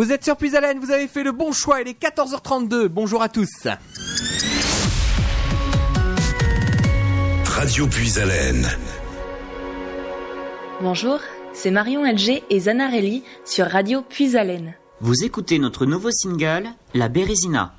Vous êtes sur Puisalène, vous avez fait le bon choix, il est 14h32. Bonjour à tous. Radio Puisalène. Bonjour, c'est Marion LG et Zanarelli sur Radio Puisalène. Vous écoutez notre nouveau single, La Bérésina.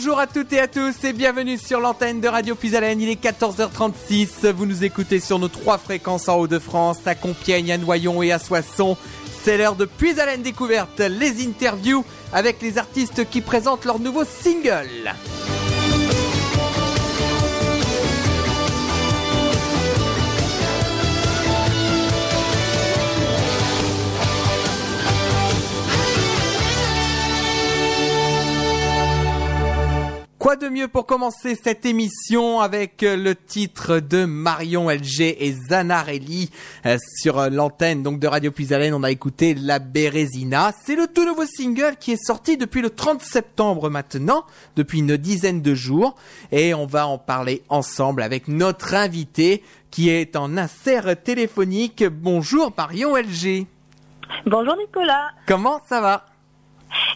Bonjour à toutes et à tous et bienvenue sur l'antenne de Radio Puisalène. Il est 14h36. Vous nous écoutez sur nos trois fréquences en Haut-de-France, à Compiègne, à Noyon et à Soissons. C'est l'heure de Puisalène Découverte, les interviews avec les artistes qui présentent leur nouveau single. Quoi de mieux pour commencer cette émission avec euh, le titre de Marion LG et Zanarelli euh, sur euh, l'antenne donc de Radio Puisalène. On a écouté La Bérésina. C'est le tout nouveau single qui est sorti depuis le 30 septembre maintenant, depuis une dizaine de jours. Et on va en parler ensemble avec notre invité qui est en insert téléphonique. Bonjour Marion LG. Bonjour Nicolas. Comment ça va?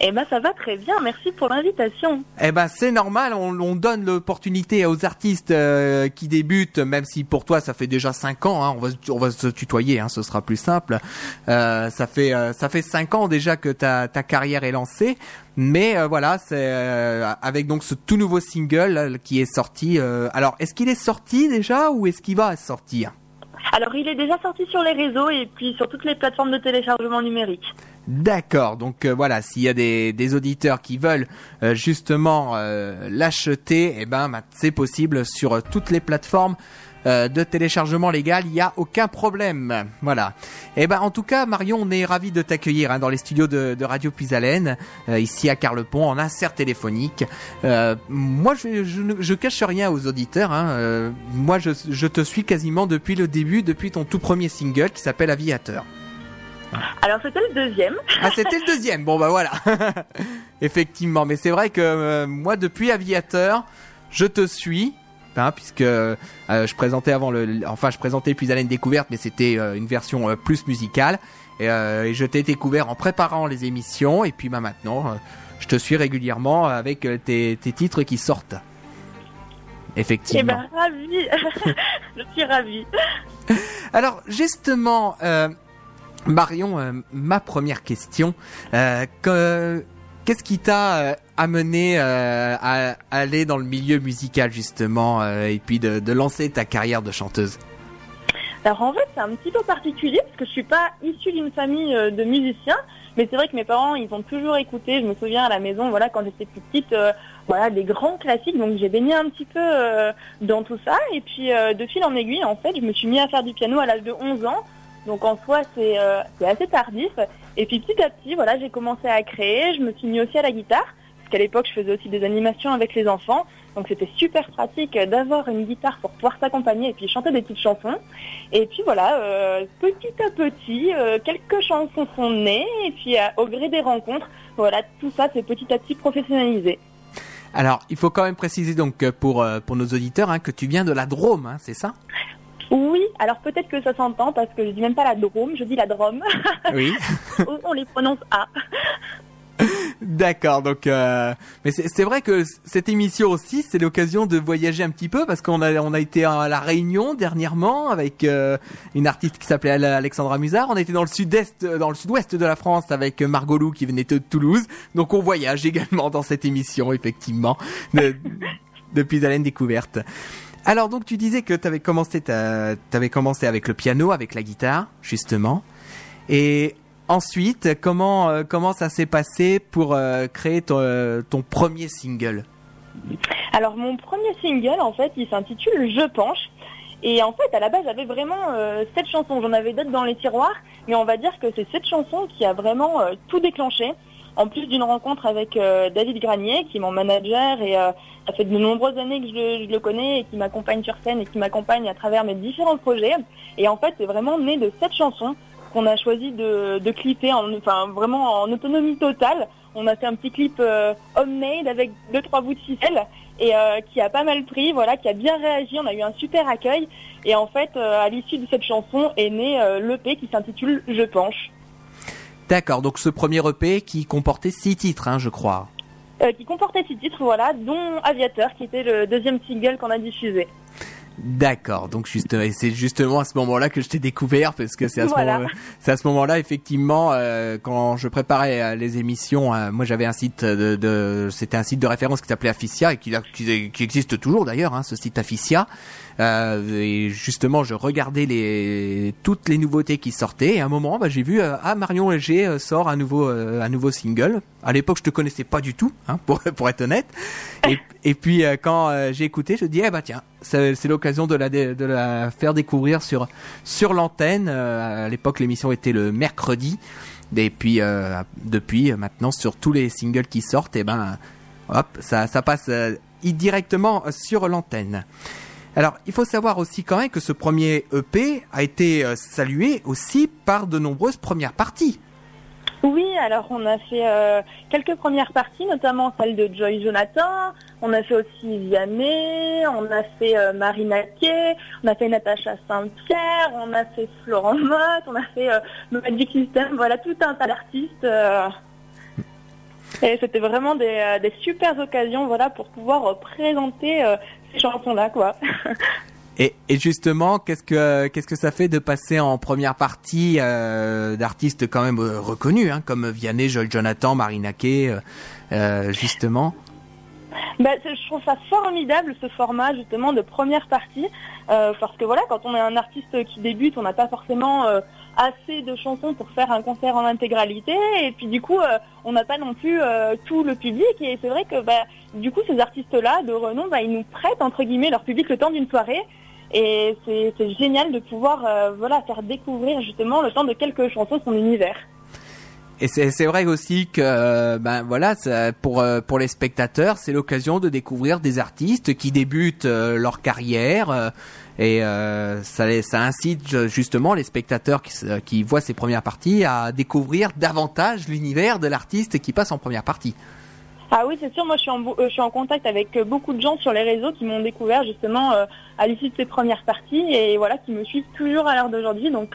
Eh ben ça va très bien, merci pour l'invitation. Eh ben c'est normal, on, on donne l'opportunité aux artistes euh, qui débutent, même si pour toi ça fait déjà 5 ans, hein, on, va, on va se tutoyer, hein, ce sera plus simple. Euh, ça fait euh, ça fait 5 ans déjà que ta, ta carrière est lancée, mais voilà, c'est avec donc ce tout nouveau single qui est sorti. alors est-ce qu'il est sorti déjà ou est-ce qu'il va sortir? Alors il est déjà sorti sur les réseaux et puis sur toutes les plateformes de téléchargement numérique. D'accord, donc euh, voilà, s'il y a des, auditeurs qui veulent euh, justement euh, l'acheter, eh ben bah, c'est possible sur toutes les plateformes de téléchargement légal, il n'y a aucun problème. Voilà. Eh ben en tout cas, Marion, on est ravi de t'accueillir hein, dans les studios de, Radio Puisalène, euh, ici à Carlepont, en insert téléphonique. Moi, je, je, cache rien aux auditeurs. Hein, moi, je, je te suis quasiment depuis le début, depuis ton tout premier single qui s'appelle Aviateur. Alors c'était le deuxième. Ah, c'était le deuxième. Bon, bah voilà. Effectivement, mais c'est vrai que euh, moi, depuis Aviateur, je te suis. Hein, puisque euh, je présentais avant le, enfin je présentais puis une découverte, mais c'était euh, une version plus musicale. Et, et je t'ai découvert en préparant les émissions, et puis bah maintenant, je te suis régulièrement avec tes, tes titres qui sortent. Eh Effectivement. ben ravi, je suis ravie. Alors justement, euh, Marion, euh, ma première question, euh, que- qu'est-ce qui t'a euh, amené à aller dans le milieu musical justement et puis de, lancer ta carrière de chanteuse? Alors en fait c'est un petit peu particulier parce que je suis pas issue d'une famille de musiciens, mais c'est vrai que mes parents ils ont toujours écouté. Je me souviens à la maison, voilà quand j'étais plus petite, voilà des grands classiques. Donc j'ai baigné un petit peu dans tout ça et puis de fil en aiguille en fait je me suis mis à faire du piano à l'âge de 11 ans. Donc en soi c'est euh, assez tardif. Et puis petit à petit voilà j'ai commencé à créer. Je me suis mis aussi à la guitare parce qu'à l'époque je faisais aussi des animations avec les enfants. Donc c'était super pratique d'avoir une guitare pour pouvoir s'accompagner et puis chanter des petites chansons. Et puis voilà, euh, petit à petit, euh, quelques chansons sont nées et puis au gré des rencontres, voilà, tout ça c'est petit à petit professionnalisé. Alors, il faut quand même préciser donc euh, pour euh, pour nos auditeurs hein, que tu viens de la Drôme, hein, c'est ça? Oui, alors peut-être que ça s'entend parce que je dis même pas la Drôme, je dis la Drôme. Oui. On les prononce A. D'accord, donc euh, mais c'est vrai que cette émission aussi, c'est l'occasion de voyager un petit peu parce qu'on a on a été à la Réunion dernièrement avec euh, une artiste qui s'appelait Ale- Alexandra Musard. On était dans le sud-est, dans le sud-ouest de la France avec Margot Lou qui venait de Toulouse. Donc on voyage également dans cette émission effectivement de, depuis Haleine découverte. Alors donc tu disais que tu avais commencé commencé avec le piano, avec la guitare justement. Et ensuite, comment euh, comment ça s'est passé pour euh, créer ton, euh, ton premier single? Alors mon premier single en fait il s'intitule Je penche. Et en fait à la base j'avais vraiment cette chanson, j'en avais d'autres dans les tiroirs, mais on va dire que c'est cette chanson qui a vraiment tout déclenché. En plus d'une rencontre avec euh, David Granier, qui est mon manager et euh, ça fait de nombreuses années que je le, connais et qui m'accompagne sur scène et qui m'accompagne à travers mes différents projets. Et en fait c'est vraiment né de cette chanson qu'on a choisi de, clipper, en, enfin vraiment en autonomie totale. On a fait un petit clip euh, homemade avec deux trois bouts de ficelle et qui a pas mal pris, voilà, qui a bien réagi. On a eu un super accueil et en fait, à l'issue de cette chanson est né l'EP qui s'intitule Je penche, D'accord, donc ce premier EP qui comportait six titres, hein, je crois. euh, qui comportait six titres, voilà, dont Aviateur qui était le deuxième single qu'on a diffusé. D'accord, donc juste, c'est justement à ce moment-là que je t'ai découvert parce que c'est à ce Voilà. moment, c'est à ce moment-là effectivement euh, quand je préparais euh, les émissions, euh, moi j'avais un site de, de c'était un site de référence qui s'appelait Afficia et qui, qui, qui existe toujours d'ailleurs, hein, ce site Afficia. Euh, et justement, je regardais les toutes les nouveautés qui sortaient. Et à un moment, bah, j'ai vu euh, ah Marion Léger euh, sort un nouveau un nouveau single. À l'époque, je te connaissais pas du tout, hein, pour pour être honnête. Et, et puis quand j'ai écouté, je dis eh bah tiens, c'est l'occasion de la de la faire découvrir sur sur l'antenne. À l'époque, l'émission était le mercredi. Et puis euh, depuis maintenant sur tous les singles qui sortent, et ben hop, ça ça passe euh, directement sur l'antenne. Alors, il faut savoir aussi quand même que ce premier EP a été euh, salué aussi par de nombreuses premières parties. Oui, alors on a fait euh, quelques premières parties, notamment celle de Joy Jonathan. On a fait aussi Vianney, on a fait euh, Marina Kay, on a fait Natacha Saint-Pierre, on a fait Florent Mott, on a fait euh, Magic System, voilà tout un tas d'artistes. Et c'était vraiment des, euh, des super occasions voilà, pour pouvoir euh, présenter euh, ces chansons-là. quoi. Et, et justement, qu'est-ce que qu'est-ce que ça fait de passer en première partie euh, d'artistes quand même reconnus, hein, comme Vianney, Joel Jonathan, Marina Kay, euh, justement? C'est- je trouve ça formidable ce format justement de première partie euh, parce que voilà quand on est un artiste qui débute on n'a pas forcément euh, assez de chansons pour faire un concert en intégralité. Et puis du coup euh, on n'a pas non plus euh, tout le public. Et c'est vrai que bah, du coup ces artistes là de renom bah, ils nous prêtent entre guillemets leur public le temps d'une soirée. Et c'est génial de pouvoir euh, voilà faire découvrir justement le temps de quelques chansons son univers. Et c'est vrai aussi que ben voilà, pour pour les spectateurs, c'est l'occasion de découvrir des artistes qui débutent leur carrière et euh, ça ça incite ju- justement les spectateurs qui qui voient ces premières parties à découvrir davantage l'univers de l'artiste qui passe en première partie. Ah oui, c'est sûr. Moi, je suis en, euh, je suis en contact avec euh, beaucoup de gens sur les réseaux qui m'ont découvert justement à l'issue de ces premières parties et voilà, qui me suivent toujours à l'heure d'aujourd'hui. Donc,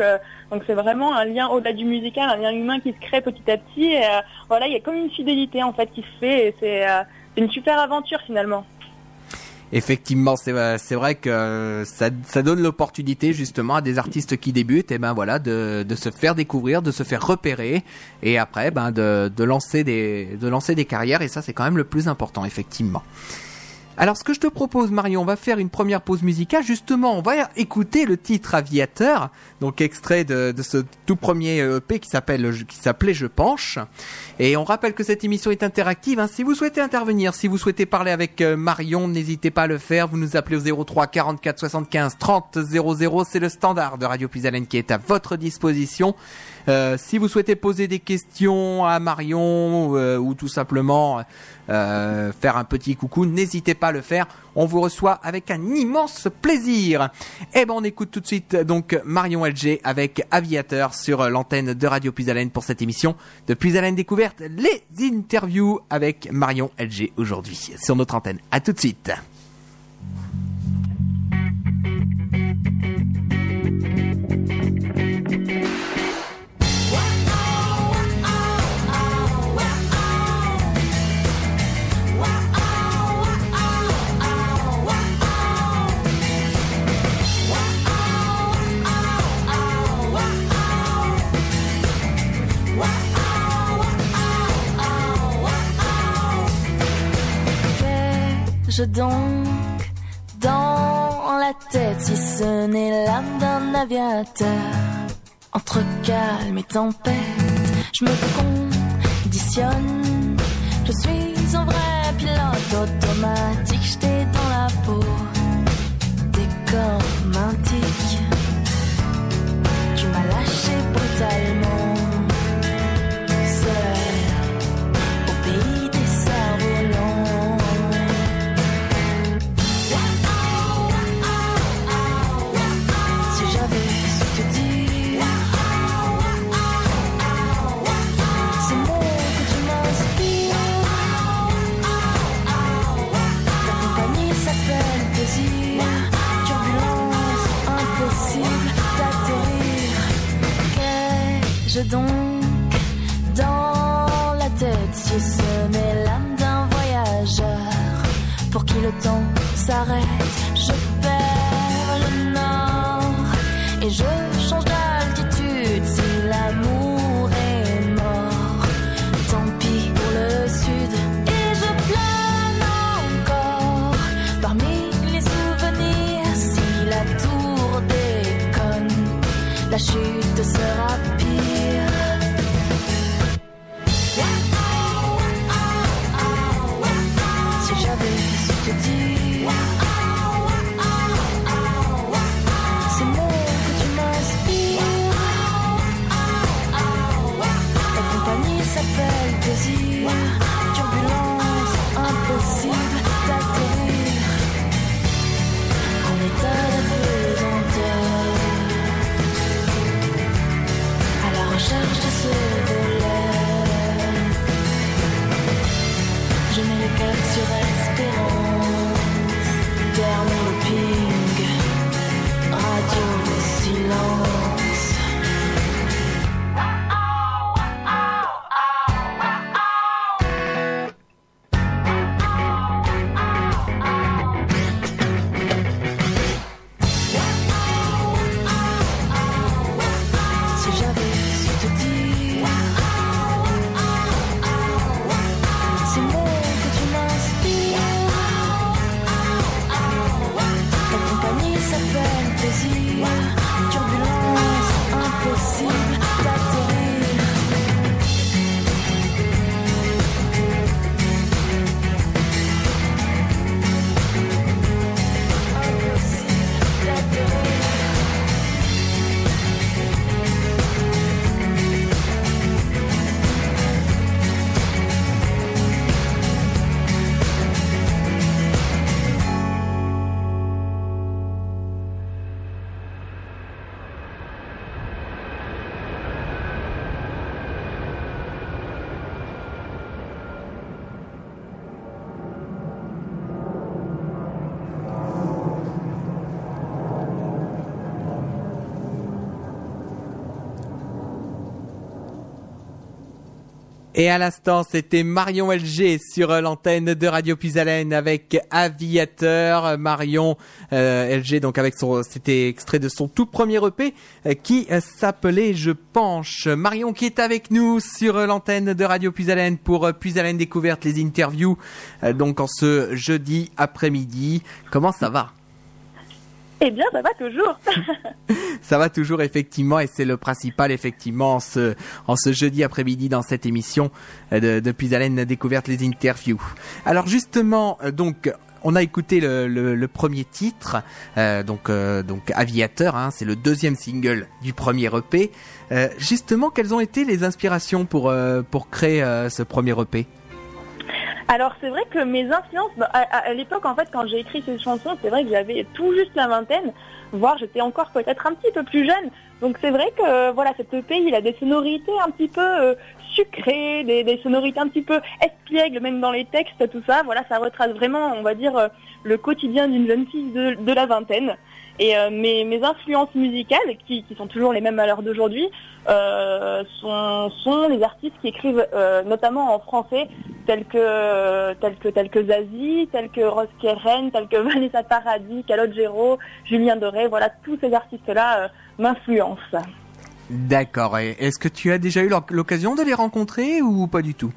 donc c'est vraiment un lien au-delà du musical, un lien humain qui se crée petit à petit. Et, voilà, il y a comme une fidélité en fait qui se fait et c'est une super aventure finalement. Effectivement, c'est vrai- c'est vrai que euh, ça, ça donne l'opportunité justement à des artistes qui débutent, et ben voilà, de, se faire découvrir, de se faire repérer, et après, ben de lancer des carrières, et ça c'est quand même le plus important, effectivement. Alors, ce que je te propose, Marion, on va faire une première pause musicale. Justement, on va écouter le titre Aviateur, donc extrait de, de ce tout premier EP qui s'appelle, qui s'appelait Je penche. Et on rappelle que cette émission est interactive. hein. Si vous souhaitez intervenir, si vous souhaitez parler avec euh, Marion, n'hésitez pas à le faire. Vous nous appelez au 03 44 75 30 00. C'est le standard de Radio Puisalène qui est à votre disposition. Euh, si vous souhaitez poser des questions à Marion euh, ou tout simplement euh, faire un petit coucou, n'hésitez pas à le faire. On vous reçoit avec un immense plaisir. Et ben on écoute tout de suite donc Marion LG avec Aviateur sur euh, l'antenne de Radio Puisalène pour cette émission de Puisalène Découverte, les interviews avec Marion LG aujourd'hui sur notre antenne. À tout de suite. Donc dans la tête. Si ce n'est l'âme d'un aviateur Entre calme et tempête, je me conditionne. Je suis un vrai pilote automatique, j'étais dans la peau des corps m'as lâché brutalement, Donc dans la tête si ce n'est l'âme d'un voyageur pour qui le temps s'arrête? Je perds le nord et je Et à l'instant, c'était Marion LG sur l'antenne de Radio Puisalène avec Aviateur. Marion euh, LG, donc avec son, c'était extrait de son tout premier EP euh, qui euh, s'appelait Je penche. Marion qui est avec nous sur l'antenne de Radio Puisalène pour Puisalène Découverte, les interviews, donc en ce jeudi après-midi. Comment ça va? Eh bien, ça va toujours. Ça va toujours effectivement et c'est le principal effectivement en ce, en ce jeudi après-midi dans cette émission euh, de, de Puisalène Découverte les interviews. Alors justement, euh, donc on a écouté le, le, le premier titre, euh, donc euh, donc Aviateur, hein, c'est le deuxième single du premier EP. Euh, justement, quelles ont été les inspirations pour euh, pour créer ce premier EP Alors c'est vrai que mes influences, bah, à, l'époque en fait quand j'ai écrit ces chansons, c'est vrai que j'avais tout juste la vingtaine, voire j'étais encore peut-être un petit peu plus jeune. Donc c'est vrai que euh, voilà, cet EP il a des sonorités un petit peu euh, sucrées, des, sonorités un petit peu espiègles même dans les textes, tout ça. Voilà, ça retrace vraiment, on va dire, euh, le quotidien d'une jeune fille de, de la vingtaine. Et mes, mes influences musicales, qui, qui sont toujours les mêmes à l'heure d'aujourd'hui, sont, sont les artistes qui écrivent notamment en français, tels que tels que tels que Zazie, tels que Rose Keren, tels que Vanessa Paradis, Calogero, Julien Doré. Voilà, tous ces artistes-là euh, m'influencent. D'accord. Et est-ce que tu as déjà eu l'oc- l'occasion de les rencontrer ou pas du tout?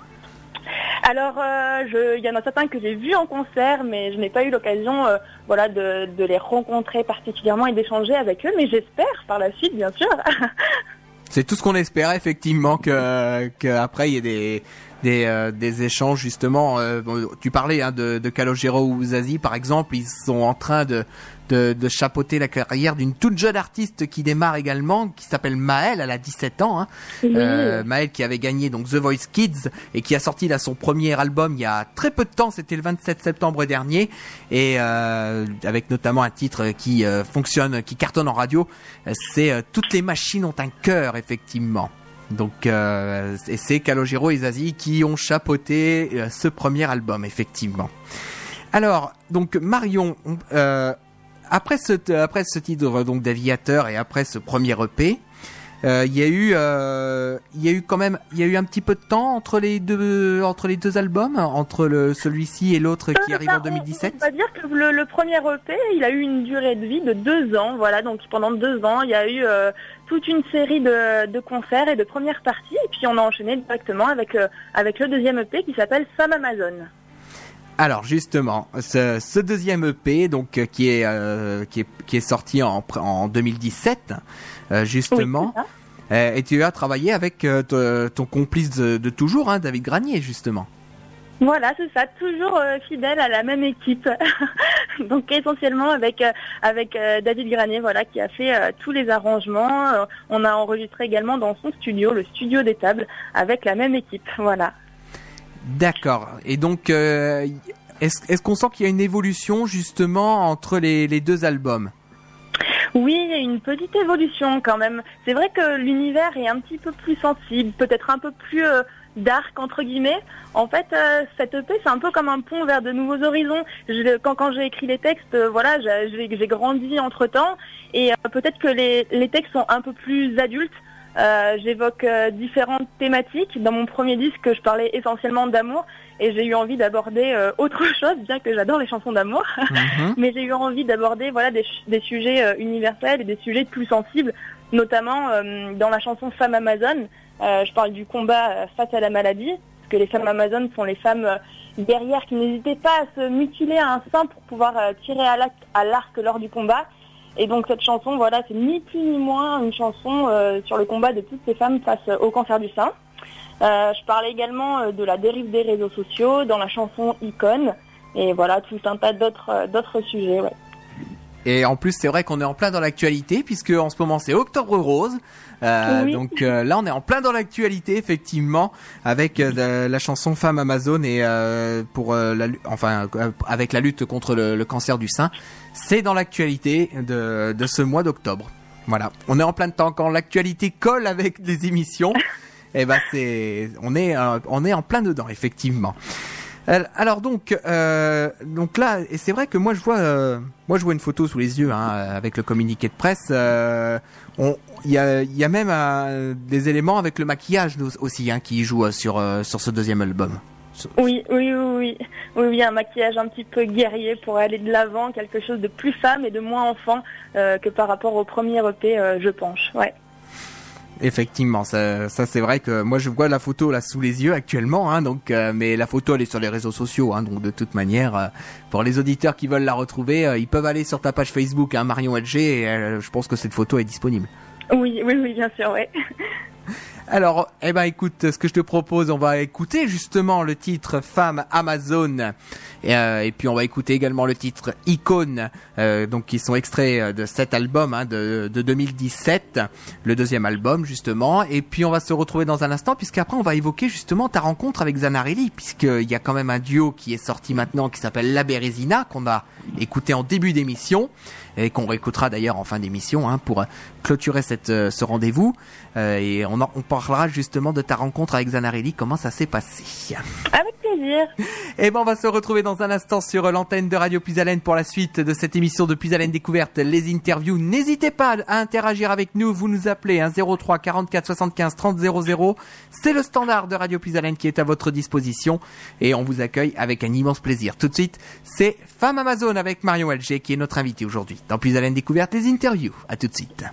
Alors, euh, il y en a certains que j'ai vus en concert, mais je n'ai pas eu l'occasion, euh, voilà, de, de les rencontrer particulièrement et d'échanger avec eux. Mais j'espère par la suite, bien sûr. C'est tout ce qu'on espère effectivement que, que après il y ait des des, euh, des échanges justement. euh, tu parlais hein, de, de Calogero ou Zazie par exemple, ils sont en train de de, de chapeauter la carrière d'une toute jeune artiste qui démarre également, qui s'appelle Maëlle, elle a 17 ans. Hein. Euh, Maëlle qui avait gagné donc The Voice Kids et qui a sorti là son premier album il y a très peu de temps, c'était le 27 septembre dernier, et euh, avec notamment un titre qui euh, fonctionne, qui cartonne en radio, euh, c'est euh, Toutes les machines ont un cœur effectivement. Donc euh, et c'est Calogero et Zazie qui ont chapeauté euh, ce premier album effectivement. Alors donc Marion, on- euh, après ce après ce titre donc d'aviateur et après ce premier EP, euh, il y a eu euh, il y a eu quand même il y a eu un petit peu de temps entre les deux entre les deux albums entre le celui-ci et l'autre qui Euh, arrive bah, en 2017. On, on va dire que le, le premier EP, il a eu une durée de vie de deux ans. Voilà, donc pendant deux ans, il y a eu euh, toute une série de, de concerts et de premières parties. Et puis on a enchaîné directement avec, avec le deuxième EP qui s'appelle Femme Amazon. Alors justement, ce, ce deuxième EP donc euh, qui est euh, qui est qui est sorti en pr- en 2017 euh, justement Oui, et tu as travaillé avec te- ton complice de, de toujours hein, David Granier justement. Voilà, c'est ça, toujours euh, fidèle à la même équipe. Donc essentiellement avec euh, avec euh, David Granier, voilà, qui a fait tous les arrangements. On a enregistré également dans son studio, le studio des tables, avec la même équipe. Voilà. D'accord. Et donc euh, est-ce est-ce qu'on sent qu'il y a une évolution justement entre les, deux albums? Oui, une petite évolution quand même. C'est vrai que l'univers est un petit peu plus sensible, peut-être un peu plus euh, dark entre guillemets. En fait, euh, cette EP c'est un peu comme un pont vers de nouveaux horizons. Quand j'ai écrit les textes, voilà, j'ai- grandi entre temps et peut-être que les textes sont un peu plus adultes. Euh, J'évoque euh, différentes thématiques. Dans mon premier disque, je parlais essentiellement d'amour et j'ai eu envie d'aborder euh, autre chose, bien que j'adore les chansons d'amour Mhm. mais j'ai eu envie d'aborder voilà des, des sujets universels et des sujets plus sensibles, notamment dans la chanson Femme Amazon. je parle du combat face à la maladie, parce que les femmes Amazon sont les femmes guerrières qui n'hésitaient pas à se mutiler à un sein pour pouvoir tirer à l'arc lors du combat. Et donc cette chanson, voilà, c'est ni plus ni moins une chanson euh, sur le combat de toutes ces femmes face au cancer du sein. Euh, je parlais également euh, de la dérive des réseaux sociaux dans la chanson Icône. Et voilà, tout un tas d'autres euh, d'autres sujets. Ouais. Et en plus, c'est vrai qu'on est en plein dans l'actualité puisque en ce moment c'est Octobre Rose. Euh, Oui. Donc euh, là, on est en plein dans l'actualité effectivement avec euh, la, chanson Femme Amazon et euh, pour euh, la, enfin euh, avec la lutte contre le, le cancer du sein. C'est dans l'actualité de, de ce mois d'octobre. Voilà, on est en plein temps quand l'actualité colle avec des émissions. Et ben c'est, on est, euh, on est en plein dedans effectivement. Euh, Alors donc, euh, donc là, et c'est vrai que moi je vois, euh, moi je vois une photo sous les yeux hein, avec le communiqué de presse. Il y, a, y a même des éléments avec le maquillage aussi hein, qui euh, sur sur ce deuxième album. Oui, oui, oui, oui, oui, un maquillage un petit peu guerrier pour aller de l'avant, quelque chose de plus femme et de moins enfant que par rapport au premier EP, je penche. Ouais. Effectivement, ça, c'est vrai que moi je vois la photo là sous les yeux actuellement, hein, donc euh, mais la photo elle est sur les réseaux sociaux, hein, donc de toute manière, euh, pour les auditeurs qui veulent la retrouver, euh, ils peuvent aller sur ta page Facebook, hein, Marion LG, et je pense que cette photo est disponible. Oui, oui, oui, bien sûr, ouais. Alors, eh ben écoute, ce que je te propose, on va écouter justement le titre Femme Amazon, et, euh, et puis on va écouter également le titre Icône, euh, donc qui sont extraits euh, de cet album hein, de, de 2017, le deuxième album justement, et puis on va se retrouver dans un instant, puisqu'après on va évoquer justement ta rencontre avec Zanarelli, puisqu'il y a quand même un duo qui est sorti maintenant qui s'appelle La Bérésina, qu'on a écouté en début d'émission, et qu'on réécoutera d'ailleurs en fin d'émission hein, pour euh, clôturer cette, euh, ce rendez-vous. Euh, et on, en- on parlera justement de ta rencontre avec Zanarelli, comment ça s'est passé. Avec plaisir. Et ben on va se retrouver dans un instant sur euh, l'antenne de Radio Puisalène pour la suite de cette émission de Puisalène Découverte, les interviews. N'hésitez pas à interagir avec nous, vous nous appelez hein, 03 44 75 30 00. C'est le standard de Radio Puisalène qui est à votre disposition et on vous accueille avec un immense plaisir. Tout de suite, c'est Femme Amazon avec Marion LG qui est notre invité aujourd'hui dans Puisalène Découverte, les interviews. À tout de suite.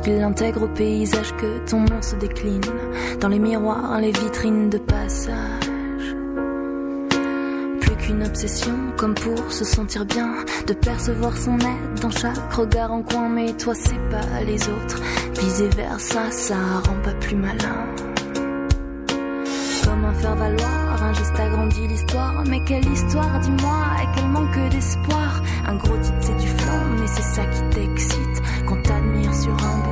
Qu'il l'intègre au paysage, que ton nom se décline dans les miroirs, les vitrines de passage. Plus qu'une obsession, comme pour se sentir bien, de percevoir son aide dans chaque regard en coin, mais toi c'est pas les autres. Viser vers ça, ça rend pas plus malin. Comme un faire valoir, un geste agrandit l'histoire? Mais quelle histoire, dis-moi, et quel manque d'espoir? Un gros titre, c'est du flanc, mais c'est ça qui t'excite quand t'admires sur un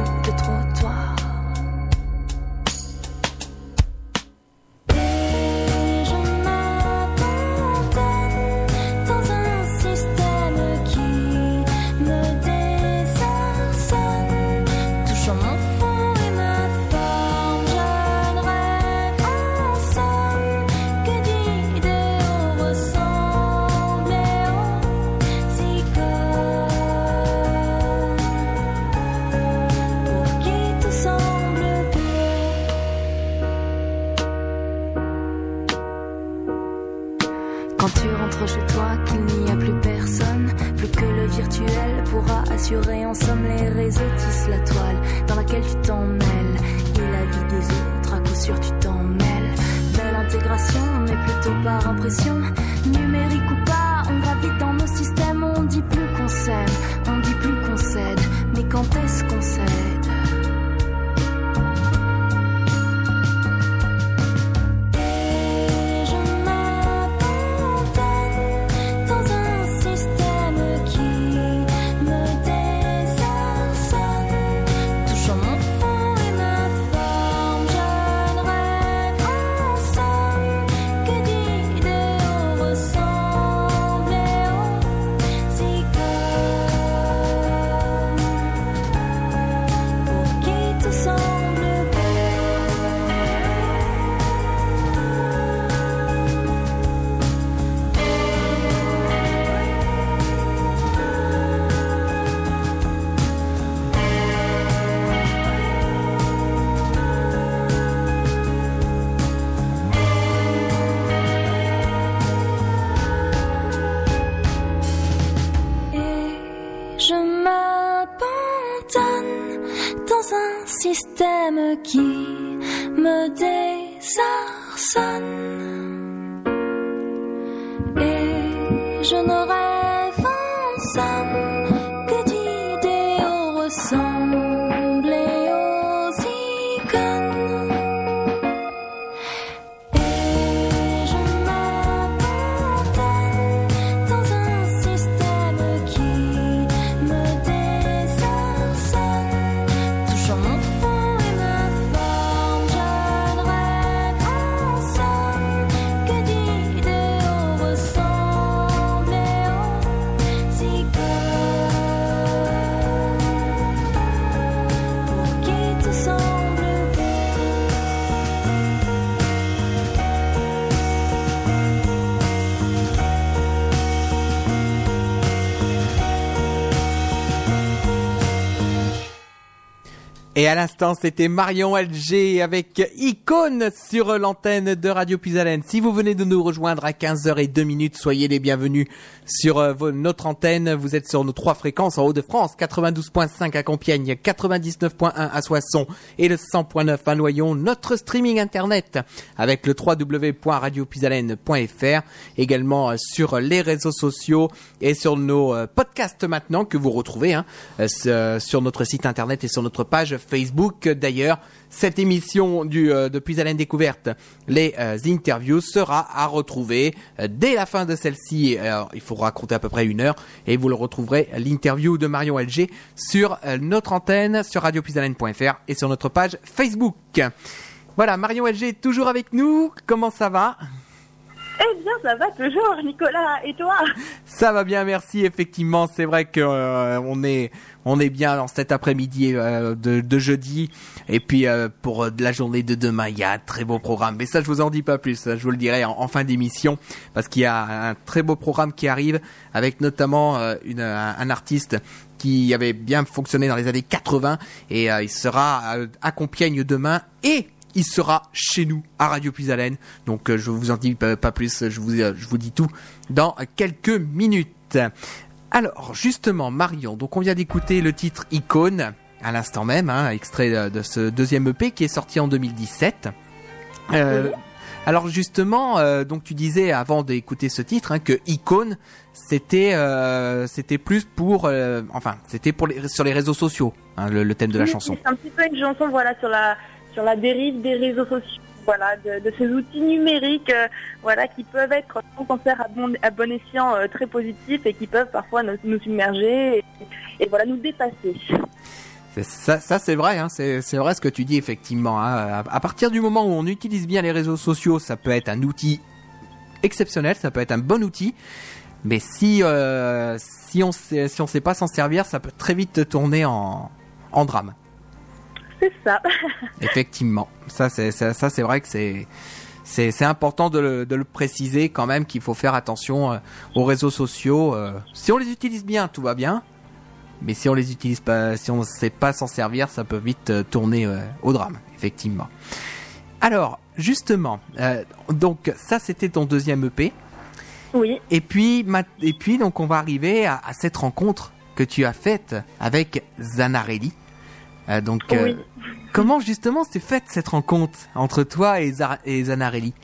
système qui me désarçonne. Et à l'instant, c'était Marion Alger avec Icône sur l'antenne de Radio Puisalène. Si vous venez de nous rejoindre à 15h02 minutes, soyez les bienvenus sur euh, notre antenne. Vous êtes sur nos trois fréquences en Haut-de-France, 92.5 à Compiègne, 99.1 à Soissons et le 100.9 à Noyon. Notre streaming internet avec le www.radiopuisalène.fr. Également euh, sur les réseaux sociaux et sur nos euh, podcasts maintenant que vous retrouvez hein, sur notre site internet et sur notre page Facebook. D'ailleurs, cette émission du, euh, de Puisalène Découverte, les euh, interviews, sera à retrouver euh, dès la fin de celle-ci. Il faut raconter à peu près une heure et vous le retrouverez, l'interview de Marion LG, sur euh, notre antenne, sur radiopuisalène.fr et sur notre page Facebook. Voilà, Marion LG toujours avec nous. Comment ça va? Eh bien, ça va toujours, Nicolas. Et toi Ça va bien, merci. Effectivement, c'est vrai que euh, on est on est bien dans cet après-midi euh, de, de jeudi. Et puis euh, pour euh, la journée de demain, il y a un très beau programme. Mais ça, je vous en dis pas plus. Je vous le dirai en, fin d'émission parce qu'il y a un très beau programme qui arrive avec notamment euh, une, un, artiste qui avait bien fonctionné dans les années 80 et euh, il sera à Compiègne demain et il sera chez nous à Radio Puisalène. Donc euh, je vous en dis pas, plus, je vous, euh, je vous dis tout dans quelques minutes. Alors, justement, Marion, donc on vient d'écouter le titre Icône, à l'instant même, hein, extrait de, ce deuxième EP qui est sorti en 2017. Euh, alors justement, euh, donc tu disais avant d'écouter ce titre hein, que Icône, c'était euh, c'était plus pour, euh, enfin, c'était pour les, sur les réseaux sociaux, hein, le, le thème de la Oui, chanson. C'est un petit peu une chanson voilà, sur, la, sur la dérive des réseaux sociaux. Voilà, de, ces outils numériques euh, voilà, qui peuvent être, sans s'en faire à bon, à bon escient, euh, très positifs et qui peuvent parfois nous, submerger et, voilà, nous dépasser. Ça, c'est vrai, hein, c'est vrai ce que tu dis effectivement. hein. À, partir du moment où on utilise bien les réseaux sociaux, ça peut être un outil exceptionnel, ça peut être un bon outil. Mais si euh, si on si on sait pas s'en servir, ça peut très vite tourner en en drame. C'est ça. Effectivement, ça c'est ça, ça, c'est vrai que c'est important de le, de le préciser quand même qu'il faut faire attention euh, aux réseaux sociaux. euh. si on les utilise bien, tout va bien. Mais si on les utilise pas, si on ne sait pas s'en servir, ça peut vite euh, tourner au drame, effectivement. Alors, justement, euh, donc ça c'était ton deuxième EP. Oui, Et puis, et puis donc on va arriver à, à cette rencontre que tu as faite avec Zanarelli. Euh, donc, euh, Oui. comment justement s'est faite cette rencontre entre toi et, Zara- et Zanarelli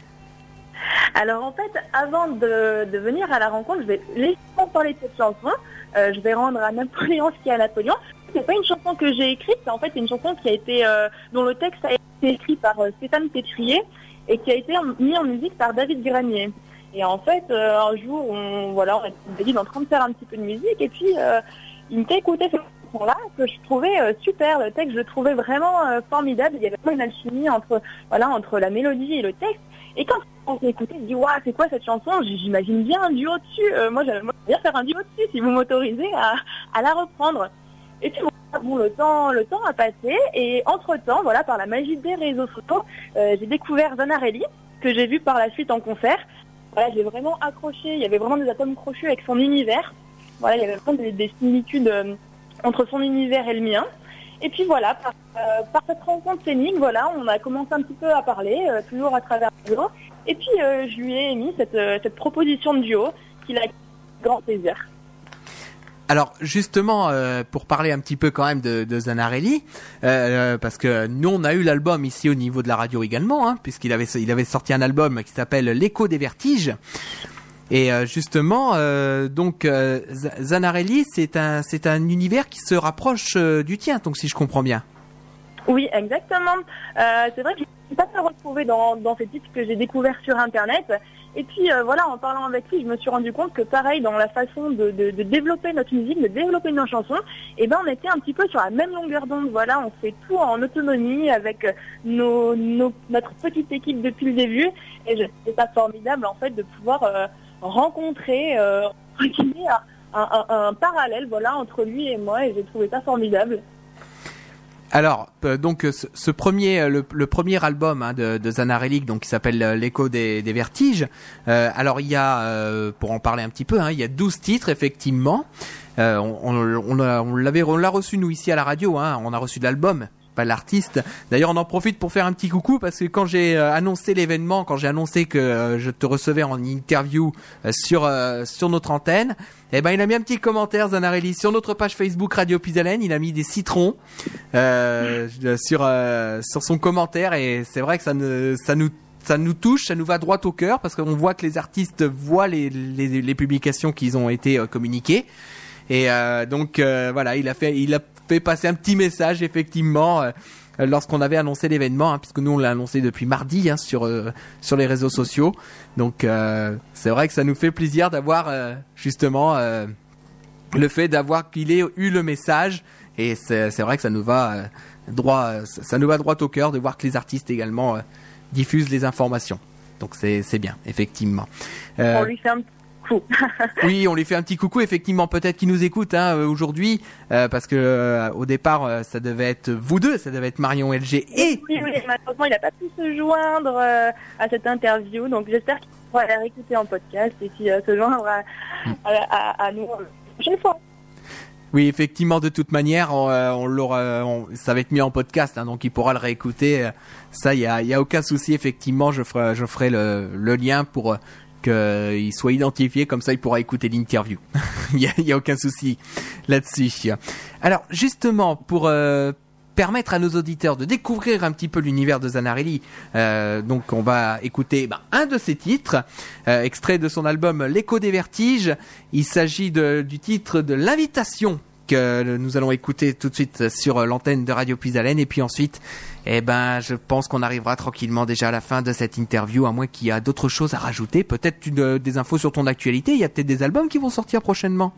Alors en fait, avant de, de venir à la rencontre, je vais laisser parler de cette chanson. Euh, je vais rendre à Napoléon ce qu'il y a à Napoléon. C'est pas une chanson que j'ai écrite, c'est en fait une chanson qui a été euh, dont le texte a été écrit par euh, Stéphane Pétrier et qui a été mis en musique par David Granier. Et en fait, un jour, on voilà, on était en train de faire un petit peu de musique et puis il me fait écouter cette chanson-là que je trouvais euh, super. Le texte, je trouvais vraiment euh, formidable. Il y avait vraiment une alchimie entre voilà entre la mélodie et le texte. Et quand on écouté, je dis waouh, c'est quoi cette chanson? J'imagine bien un duo dessus. Euh, moi, j'aimerais bien faire un duo dessus si vous m'autorisez à, à la reprendre. Et puis bon, le temps, le temps a passé et entre temps, voilà, par la magie des réseaux sociaux, j'ai découvert Zanarelli que j'ai vu par la suite en concert. Voilà, j'ai vraiment accroché. Il y avait vraiment des atomes crochus avec son univers. Voilà, il y avait vraiment des, des similitudes entre son univers et le mien. Et puis voilà, par, euh, par cette rencontre scénique, voilà, on a commencé un petit peu à parler, euh, toujours à travers le duo. Et puis euh, je lui ai émis cette, proposition de duo qu'il a grand plaisir. Alors justement, pour parler un petit peu quand même de, Zanarelli, parce que nous on a eu l'album ici au niveau de la radio également, hein, puisqu'il avait il avait sorti un album qui s'appelle L'écho des vertiges. Et euh, justement, euh, donc euh, Zanarelli, c'est un c'est un univers qui se rapproche euh, du tien, donc si je comprends bien. Oui, exactement. Euh, c'est vrai que je ne pas très retrouvée dans, dans ces titres que j'ai découverts sur Internet. Et puis voilà, en parlant avec lui, je me suis rendu compte que pareil, dans la façon de, de- de développer notre musique, de développer nos chansons, eh ben, on était un petit peu sur la même longueur d'onde. Voilà, on fait tout en autonomie avec nos, nos- notre petite équipe depuis le début. Et je trouve ça formidable en fait de pouvoir rencontrer euh, un, parallèle voilà, entre lui et moi. Et j'ai trouvé ça formidable. Alors, euh, donc ce, premier, euh, le, premier album hein, de, de Zanarelli, donc qui s'appelle euh, L'écho des, vertiges. euh, alors il y a, euh, pour en parler un petit peu, hein, il y a 12 titres effectivement. Euh, on on, on l'a- reçu nous ici à la radio. Hein, on a reçu l'album, l'artiste. D'ailleurs, on en profite pour faire un petit coucou parce que quand j'ai euh, annoncé l'événement, quand j'ai annoncé que euh, je te recevais en interview euh, sur sur notre antenne, eh ben il a mis un petit commentaire Zanarelli sur notre page Facebook Radio Pisalène. Il a mis des citrons sur sur son commentaire et c'est vrai que ça ne ça nous ça nous touche, ça nous va droit au cœur parce qu'on voit que les artistes voient les, les, publications qui ont été communiquées et donc voilà, il a fait il a fait passer un petit message effectivement euh, lorsqu'on avait annoncé l'événement, hein, puisque nous on l'a annoncé depuis mardi hein, sur euh, sur les réseaux sociaux. Donc euh, c'est vrai que ça nous fait plaisir d'avoir justement le fait d'avoir qu'il ait eu le message et c'est vrai que ça nous va droit ça nous va droit au cœur de voir que les artistes également diffusent les informations. Donc c'est bien effectivement. oui, on lui fait un petit coucou. Effectivement, peut-être qu'il nous écoute hein, euh, aujourd'hui, euh, parce que euh, au départ, ça devait être vous deux, ça devait être Marion LG et Oui, oui, malheureusement, il n'a pas pu se joindre euh, à cette interview, donc j'espère qu'il pourra la réécouter en podcast et puis se joindre à, à, à- à nous la prochaine fois. oui, effectivement, de toute manière, on, on l'aura, on- ça va être mis en podcast, hein, donc il pourra le réécouter. Ça, il y a, y a aucun souci. Effectivement, je ferai, je ferai le, le lien pour qu'il soit identifié, comme ça il pourra écouter l'interview. Il y a, a aucun souci là-dessus. Alors justement, pour euh, permettre à nos auditeurs de découvrir un petit peu l'univers de Zanarelli, euh, donc on va écouter ben, un de ses titres, euh, extrait de son album L'écho des vertiges. Il s'agit du titre de l'invitation que nous allons écouter tout de suite sur l'antenne de Radio Puisalène et puis ensuite eh ben je pense qu'on arrivera tranquillement déjà à la fin de cette interview à moins qu'il y a d'autres choses à rajouter. Peut-être euh, des infos sur ton actualité. Il y a peut-être des albums qui vont sortir prochainement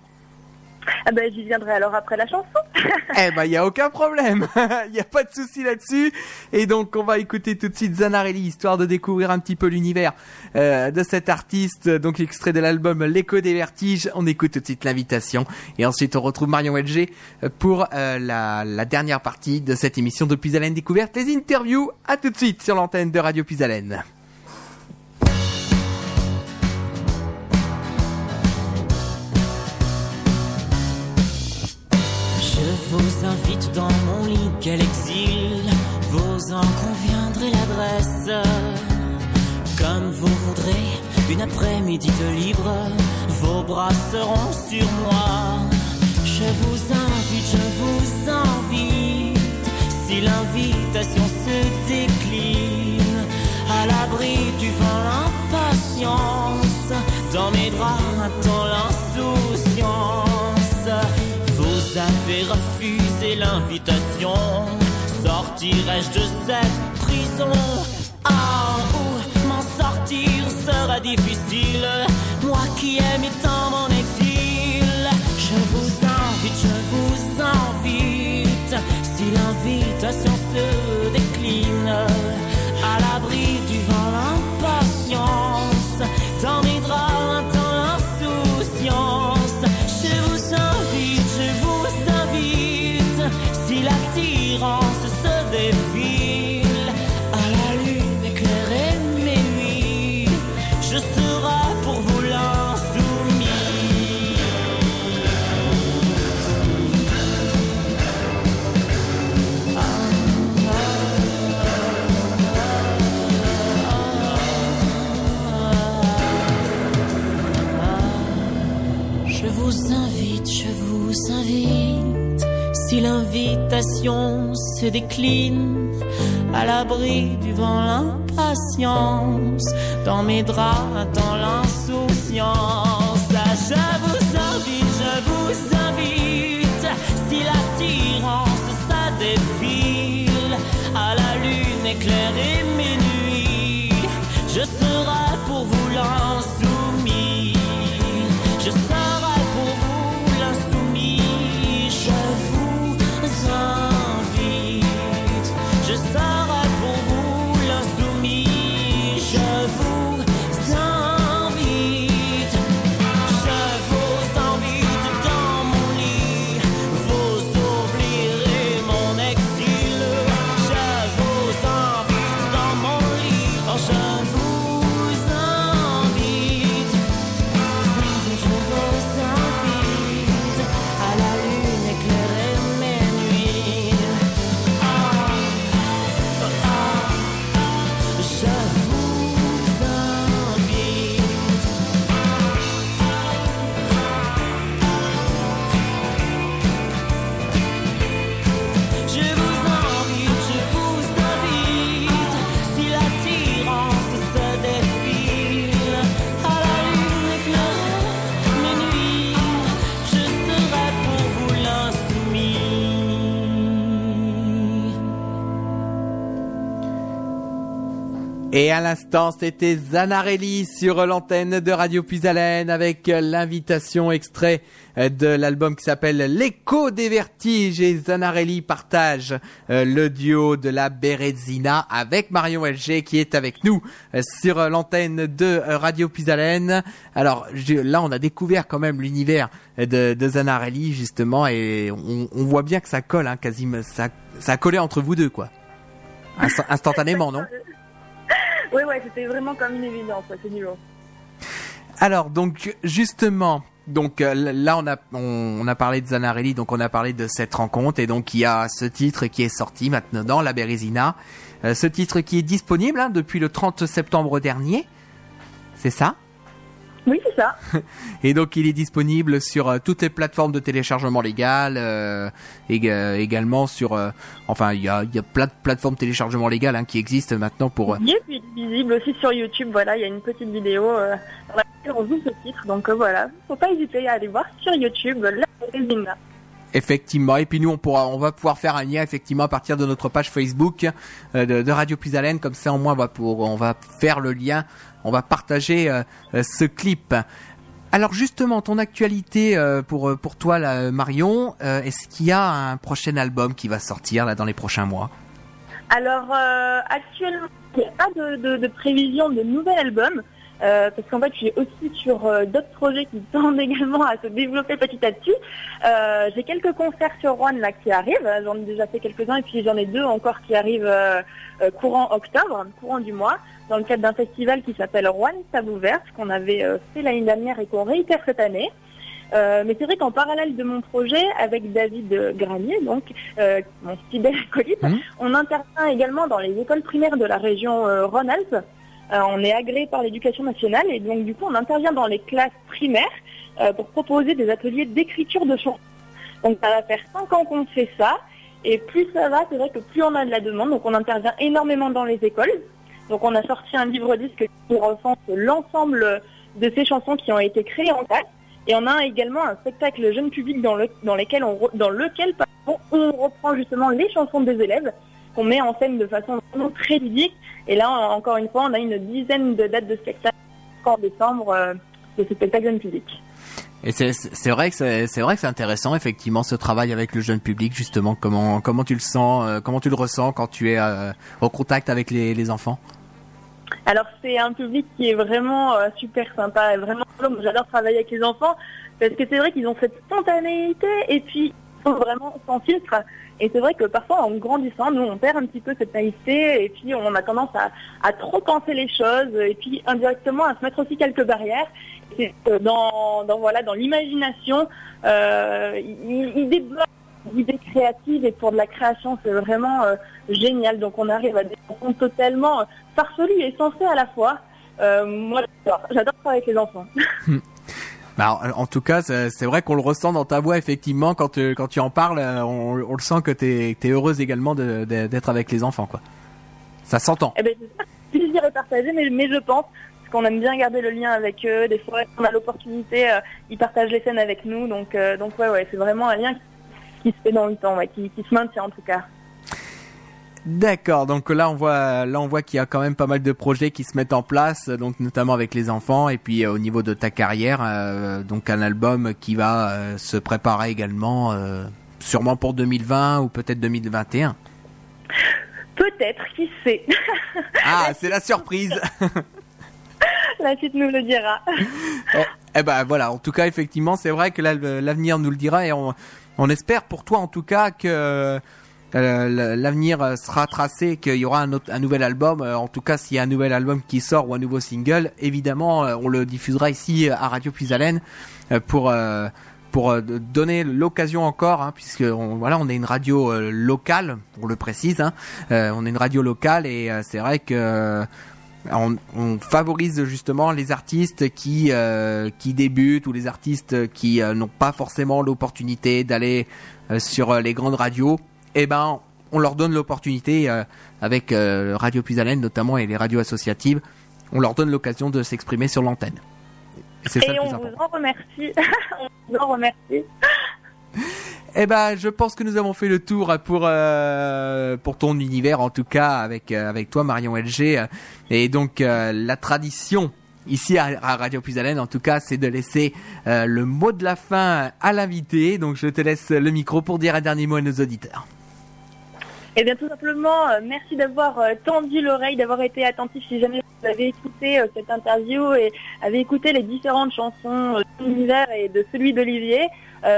Ah ben j'y viendrai alors après la chanson. eh ben, il y a aucun problème. Il y a pas de souci là-dessus. Et donc, on va écouter tout de suite Zanarelli, histoire de découvrir un petit peu l'univers euh, de cet artiste. Donc, extrait de l'album L'écho des vertiges. On écoute tout de suite l'invitation. Et ensuite, on retrouve Marion LG pour euh, la, la dernière partie de cette émission de Puisalène Découverte, les interviews. À tout de suite sur l'antenne de Radio Puisalène. Vous invite dans mon lit, quel exil. Vous en conviendrez l'adresse. Comme vous voudrez, une après-midi de libre. Vos bras seront sur moi. Je vous invite, je vous invite. Si l'invitation se décline À l'abri du vent, l'impatience Dans mes draps, attend l'insouciance refusé l'invitation. Sortirai-je de cette prison? Ah, où m'en sortir sera difficile. Moi qui ai mis tant décline, à l'abri du vent, l'impatience, dans mes draps, dans l'insouciance. Ah, Je vous invite, je vous invite. Si l'attirance, ça défile, à la lune éclairée Et à l'instant, c'était Zanarelli sur l'antenne de Radio Puisalène avec l'invitation extrait euh, de l'album qui s'appelle L'écho des vertiges et Zanarelli partage euh, le duo de la Bérezina avec Marion LG qui est avec nous euh, sur l'antenne de Radio Puisalène. Alors là, on a découvert quand même l'univers de, de Zanarelli justement et on, on voit bien que ça colle, hein, quasiment, ça, ça a collé entre vous deux quoi. Inst- instantanément, non? Ouais, ouais, c'était vraiment comme une évidence, ouais, c'est niveau. Alors donc justement, donc euh, là on a on a parlé de Zanarelli, donc on a parlé de cette rencontre et donc il y a ce titre qui est sorti maintenant dans la Bérésina, Euh, ce titre qui est disponible hein, depuis le 30 septembre dernier, c'est ça? Oui, c'est ça. Et donc il est disponible sur euh, toutes les plateformes de téléchargement légal, euh, éga- également sur, euh, enfin il y a, il y a plein de plateformes de téléchargement légal hein, qui existent maintenant pour. euh, Il est visible aussi sur YouTube. Voilà, il y a une petite vidéo euh, dans laquelle on joue ce titre. Donc euh, voilà, faut pas hésiter à aller voir sur YouTube La Bérésina. Effectivement, et puis nous on pourra, on va pouvoir faire un lien effectivement à partir de notre page Facebook euh, de, de Radio Plus Haleine, comme ça au moins on va faire le lien, on va partager euh, euh, ce clip. Alors justement, ton actualité pour pour toi là, Marion, est-ce qu'il y a un prochain album qui va sortir là dans les prochains mois? Alors actuellement, il n'y a pas de, de, de prévision de nouvel album. Euh, parce qu'en fait, je suis aussi sur euh, d'autres projets qui tendent également à se développer petit à petit. Euh, J'ai quelques concerts sur Rouen là qui arrivent. J'en ai déjà fait quelques-uns et puis j'en ai deux encore qui arrivent euh, euh, courant octobre, courant du mois, dans le cadre d'un festival qui s'appelle Rouen Tabou Vert, qu'on avait euh, fait l'année dernière et qu'on réitère cette année. Euh, mais c'est vrai qu'en parallèle de mon projet, avec David Granier, donc euh, mon fidèle acolyte, Mhm. on intervient également dans les écoles primaires de la région euh, Rhône-Alpes. Euh, on est agréé par l'éducation nationale et donc du coup on intervient dans les classes primaires euh, pour proposer des ateliers d'écriture de chansons. Donc ça va faire cinq ans qu'on fait ça et plus ça va, c'est vrai que plus on a de la demande. Donc on intervient énormément dans les écoles. Donc on a sorti un livre disque qui recense l'ensemble de ces chansons qui ont été créées en classe. Et on a également un spectacle jeune public dans, lequel on reprend justement les chansons des élèves qu'on met en scène de façon vraiment très ludique. Et là, encore une fois, on a une dizaine de dates de spectacle en décembre euh, de ce spectacle jeune public. Et c'est vrai que c'est vrai que c'est intéressant effectivement ce travail avec le jeune public justement comment comment tu le sens euh, comment tu le ressens quand tu es euh, au contact avec les, les enfants? Alors c'est un public qui est vraiment euh, super sympa, vraiment j'adore travailler avec les enfants parce que c'est vrai qu'ils ont cette spontanéité et puis ils sont vraiment sans filtre. Et c'est vrai que parfois en grandissant, nous on perd un petit peu cette naïveté et puis on a tendance à, trop penser les choses et puis indirectement à se mettre aussi quelques barrières. Et euh, dans, dans voilà dans l'imagination, euh, ils, ils débloquent des idées créatives et pour de la création c'est vraiment euh, génial. Donc on arrive à des chansons totalement euh, farfelues et sensées à la fois. Moi j'adore, j'adore travailler avec les enfants. Bah, en- tout cas, c'est vrai qu'on le ressent dans ta voix effectivement quand tu, quand tu en parles, euh, on, le sent que tu es, heureuse également d'être avec les enfants quoi. Ça s'entend. Eh ben, plaisir est partagé, mais, je pense, qu'on aime bien garder le lien avec eux. Des fois, on a l'opportunité, euh, ils partagent les scènes avec nous. Donc, euh, donc ouais, ouais, c'est vraiment un lien qui, qui se fait dans le temps, qui, qui se maintient en tout cas. D'accord, donc là on voit là on voit qu'il y a quand même pas mal de projets qui se mettent en place, donc notamment avec les enfants et puis euh, au niveau de ta carrière, euh, donc un album qui va euh, se préparer également, euh, sûrement pour 2020 ou peut-être 2021. Peut-être, qui sait. Ah, c'est la surprise. La suite nous le dira. Eh, eh ben voilà, en tout cas effectivement c'est vrai que l'avenir nous le dira et on, on espère pour toi en tout cas que l'avenir euh, sera tracé, qu'il y aura un, autre, un nouvel album. Euh, En tout cas s'il y a un nouvel album qui sort ou un nouveau single, évidemment euh, on le diffusera ici à Radio Puisalène pour pour donner l'occasion encore, hein, puisque on, voilà, on est une radio locale, on le précise, hein, on est une radio locale et c'est vrai que on, on favorise justement les artistes qui qui débutent ou les artistes qui n'ont pas forcément l'opportunité d'aller sur les grandes radios. Eh ben, on leur donne l'opportunité euh, avec euh, Radio Puisalène notamment et les radios associatives. On leur donne l'occasion de s'exprimer sur l'antenne. Et on vous important. en remercie. on vous en remercie. Eh ben, je pense que nous avons fait le tour pour euh, pour ton univers, en tout cas avec euh, avec toi, Marion LG. euh, Et donc euh, la tradition ici à, à Radio Puisalène, en tout cas, c'est de laisser euh, le mot de la fin à l'invité. Donc je te laisse le micro pour dire un dernier mot à nos auditeurs. Eh bien, tout simplement, euh, merci d'avoir euh, tendu l'oreille, d'avoir été attentif si jamais vous avez écouté euh, cette interview et avez écouté les différentes chansons de l'univers et de celui d'Olivier.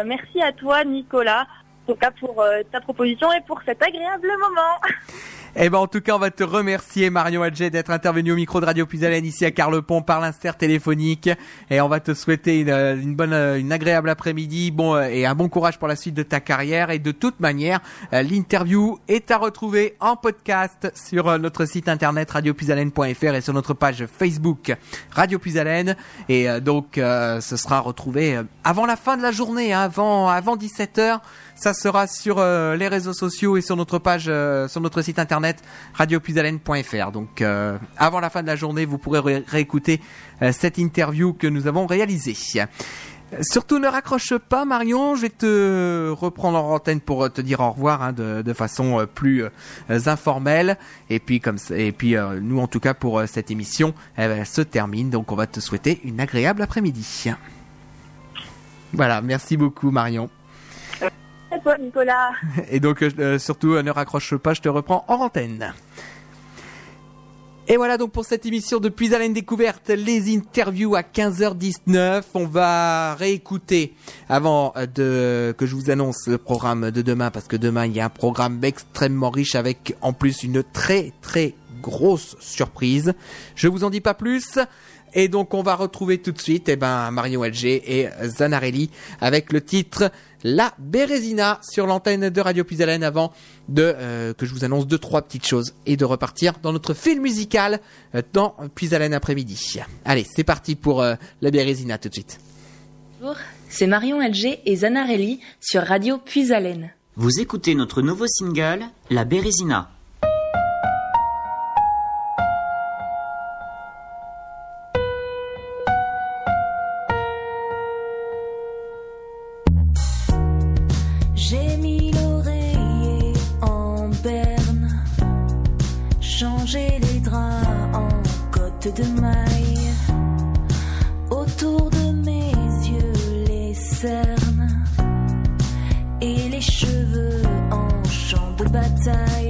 Merci à toi, Nicolas, en tout cas pour ta proposition et pour cet agréable moment. Eh ben en tout cas, on va te remercier Marion Adjet d'être intervenu au micro de Radio Puisalène ici à Carlepont par l'insert téléphonique. Et on va te souhaiter une, euh, bonne euh, une agréable après-midi, bon euh, et un bon courage pour la suite de ta carrière. Et de toute manière, l'interview est à retrouver en podcast sur notre site internet radiopuisalène.fr et sur notre page Facebook Radio Puisalène. Et donc ce sera retrouvé avant la fin de la journée, hein, avant avant 17h. Ça sera sur euh, les réseaux sociaux et sur notre page, euh, sur notre site internet radiopuisalène.fr. Donc euh, avant la fin de la journée, vous pourrez ré- réécouter cette interview que nous avons réalisée. Surtout ne raccroche pas Marion, je vais te reprendre en antenne pour te dire au revoir hein, de, façon plus informelle et puis comme et puis nous en tout cas pour cette émission elle se termine donc on va te souhaiter une agréable après-midi. Voilà, merci beaucoup Marion. Et donc, euh, surtout, euh, ne raccroche pas, je te reprends en antenne. Et voilà donc pour cette émission de Puis à la découverte, les interviews à 15h19. On va réécouter avant euh, de que je vous annonce le programme de demain parce que demain il y a un programme extrêmement riche avec en plus une très très grosse surprise. Je vous en dis pas plus. Et donc on va retrouver tout de suite eh ben, Mario LG et Zanarelli avec le titre La Bérésina sur l'antenne de Radio Puisalène avant de euh, que je vous annonce deux trois petites choses et de repartir dans notre film musical euh, dans Puisalène après-midi. Allez, c'est parti pour euh, La Bérésina tout de suite. Bonjour, c'est Marion LG et Zanarelli sur Radio Puisalène. Vous écoutez notre nouveau single, La Bérésina. En champ de bataille.